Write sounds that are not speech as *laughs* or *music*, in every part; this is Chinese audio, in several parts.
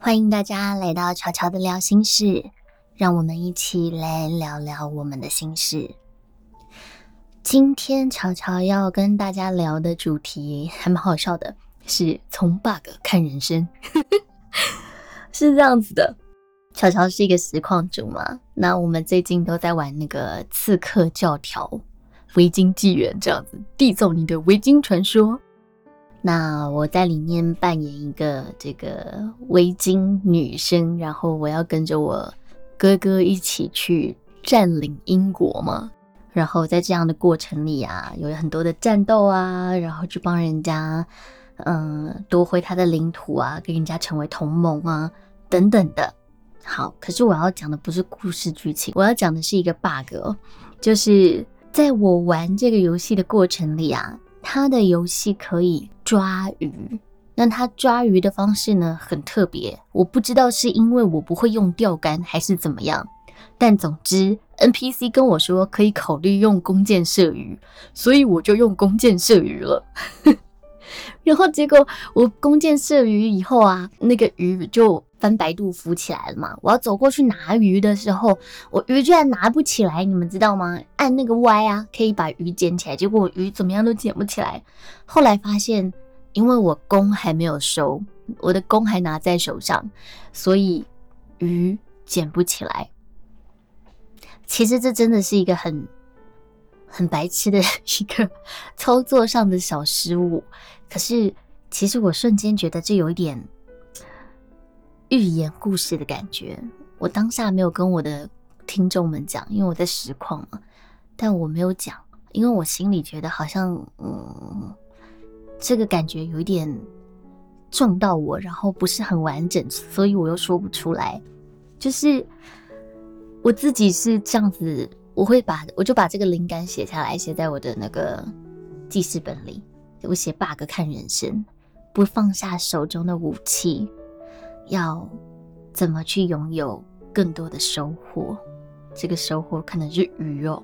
欢迎大家来到乔乔的聊心事，让我们一起来聊聊我们的心事。今天乔乔要跟大家聊的主题还蛮好笑的，是从 bug 看人生，*laughs* 是这样子的。乔乔是一个实况主嘛，那我们最近都在玩那个刺客教条、围巾纪元这样子，缔造你的围巾传说。那我在里面扮演一个这个围巾女生，然后我要跟着我哥哥一起去占领英国嘛。然后在这样的过程里啊，有很多的战斗啊，然后去帮人家，嗯，夺回他的领土啊，跟人家成为同盟啊，等等的。好，可是我要讲的不是故事剧情，我要讲的是一个 bug，就是在我玩这个游戏的过程里啊。他的游戏可以抓鱼，那他抓鱼的方式呢很特别，我不知道是因为我不会用钓竿还是怎么样，但总之 NPC 跟我说可以考虑用弓箭射鱼，所以我就用弓箭射鱼了。*laughs* 然后结果我弓箭射鱼以后啊，那个鱼就。翻白肚浮起来了嘛？我要走过去拿鱼的时候，我鱼居然拿不起来，你们知道吗？按那个 Y 啊，可以把鱼捡起来，结果我鱼怎么样都捡不起来。后来发现，因为我弓还没有收，我的弓还拿在手上，所以鱼捡不起来。其实这真的是一个很很白痴的 *laughs* 一个操作上的小失误。可是，其实我瞬间觉得这有一点。寓言故事的感觉，我当下没有跟我的听众们讲，因为我在实况嘛。但我没有讲，因为我心里觉得好像，嗯，这个感觉有一点撞到我，然后不是很完整，所以我又说不出来。就是我自己是这样子，我会把我就把这个灵感写下来，写在我的那个记事本里。我写 bug 看人生，不放下手中的武器。要怎么去拥有更多的收获？这个收获可能是鱼哦，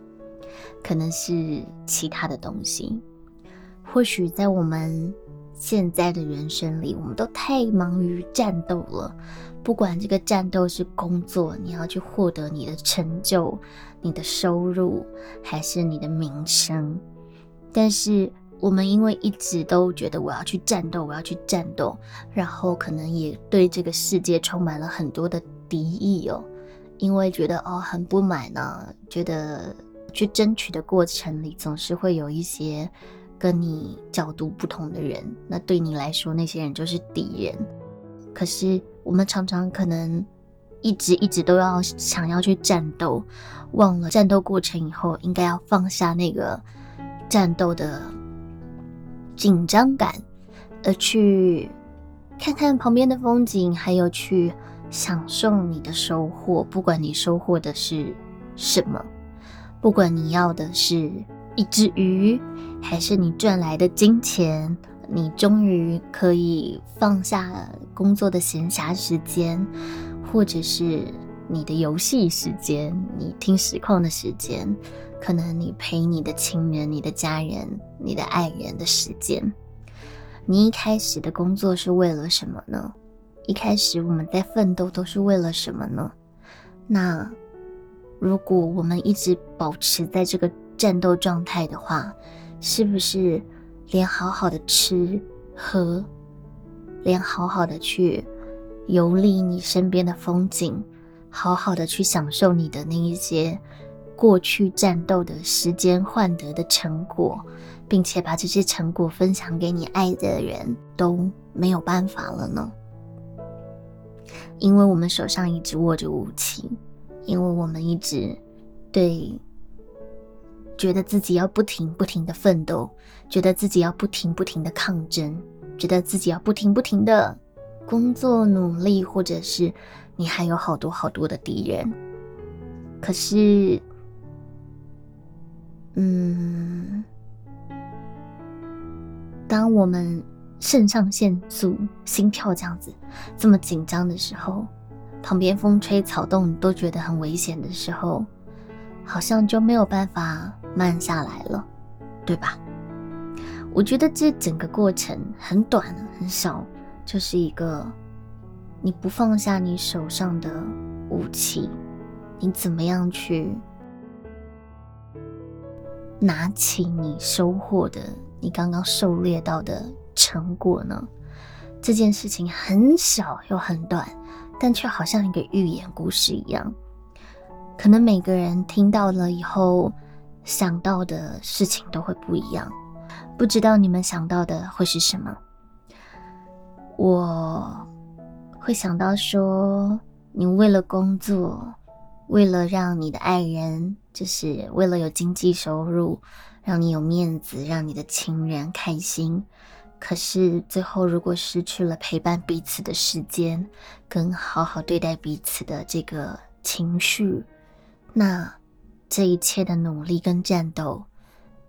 可能是其他的东西。或许在我们现在的人生里，我们都太忙于战斗了。不管这个战斗是工作，你要去获得你的成就、你的收入，还是你的名声，但是。我们因为一直都觉得我要去战斗，我要去战斗，然后可能也对这个世界充满了很多的敌意哦，因为觉得哦很不满呢，觉得去争取的过程里总是会有一些跟你角度不同的人，那对你来说那些人就是敌人。可是我们常常可能一直一直都要想要去战斗，忘了战斗过程以后应该要放下那个战斗的。紧张感，而去看看旁边的风景，还有去享受你的收获。不管你收获的是什么，不管你要的是一只鱼，还是你赚来的金钱，你终于可以放下工作的闲暇时间，或者是你的游戏时间，你听实况的时间。可能你陪你的亲人、你的家人、你的爱人的时间，你一开始的工作是为了什么呢？一开始我们在奋斗都是为了什么呢？那如果我们一直保持在这个战斗状态的话，是不是连好好的吃喝，连好好的去游历你身边的风景，好好的去享受你的那一些？过去战斗的时间换得的成果，并且把这些成果分享给你爱的人都没有办法了呢？因为我们手上一直握着武器，因为我们一直对觉得自己要不停不停的奋斗，觉得自己要不停不停的抗争，觉得自己要不停不停的工作努力，或者是你还有好多好多的敌人，可是。嗯，当我们肾上腺素、心跳这样子这么紧张的时候，旁边风吹草动都觉得很危险的时候，好像就没有办法慢下来了，对吧？我觉得这整个过程很短很少，就是一个你不放下你手上的武器，你怎么样去拿起你收获的、你刚刚狩猎到的成果呢？这件事情很小又很短，但却好像一个寓言故事一样。可能每个人听到了以后，想到的事情都会不一样。不知道你们想到的会是什么？我会想到说，你为了工作，为了让你的爱人，就是为了有经济收入，让你有面子，让你的情人开心。可是最后，如果失去了陪伴彼此的时间，跟好好对待彼此的这个情绪，那这一切的努力跟战斗，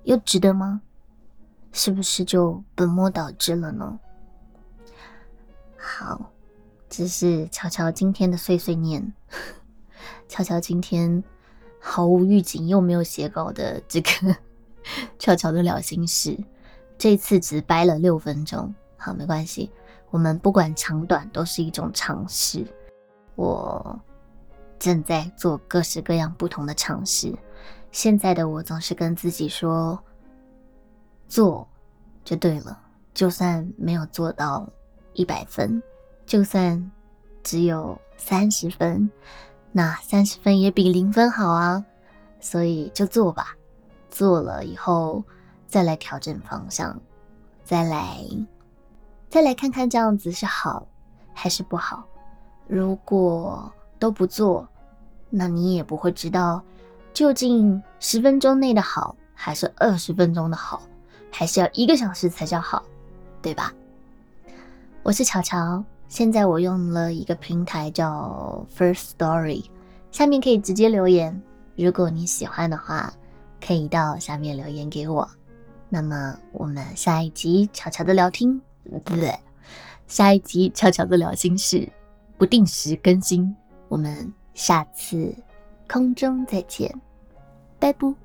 又值得吗？是不是就本末倒置了呢？好，这是乔乔今天的碎碎念。*laughs* 乔乔今天毫无预警又没有写稿的这个 *laughs* 乔乔的聊心事，这次只掰了六分钟。好，没关系，我们不管长短都是一种尝试。我正在做各式各样不同的尝试。现在的我总是跟自己说。做就对了，就算没有做到一百分，就算只有三十分，那三十分也比零分好啊。所以就做吧，做了以后再来调整方向，再来再来看看这样子是好还是不好。如果都不做，那你也不会知道究竟十分钟内的好还是二十分钟的好。还是要一个小时才叫好，对吧？我是巧巧，现在我用了一个平台叫 First Story，下面可以直接留言。如果你喜欢的话，可以到下面留言给我。那么我们下一集巧巧的聊天，不对，下一集巧巧的聊心事，不定时更新。我们下次空中再见，拜拜。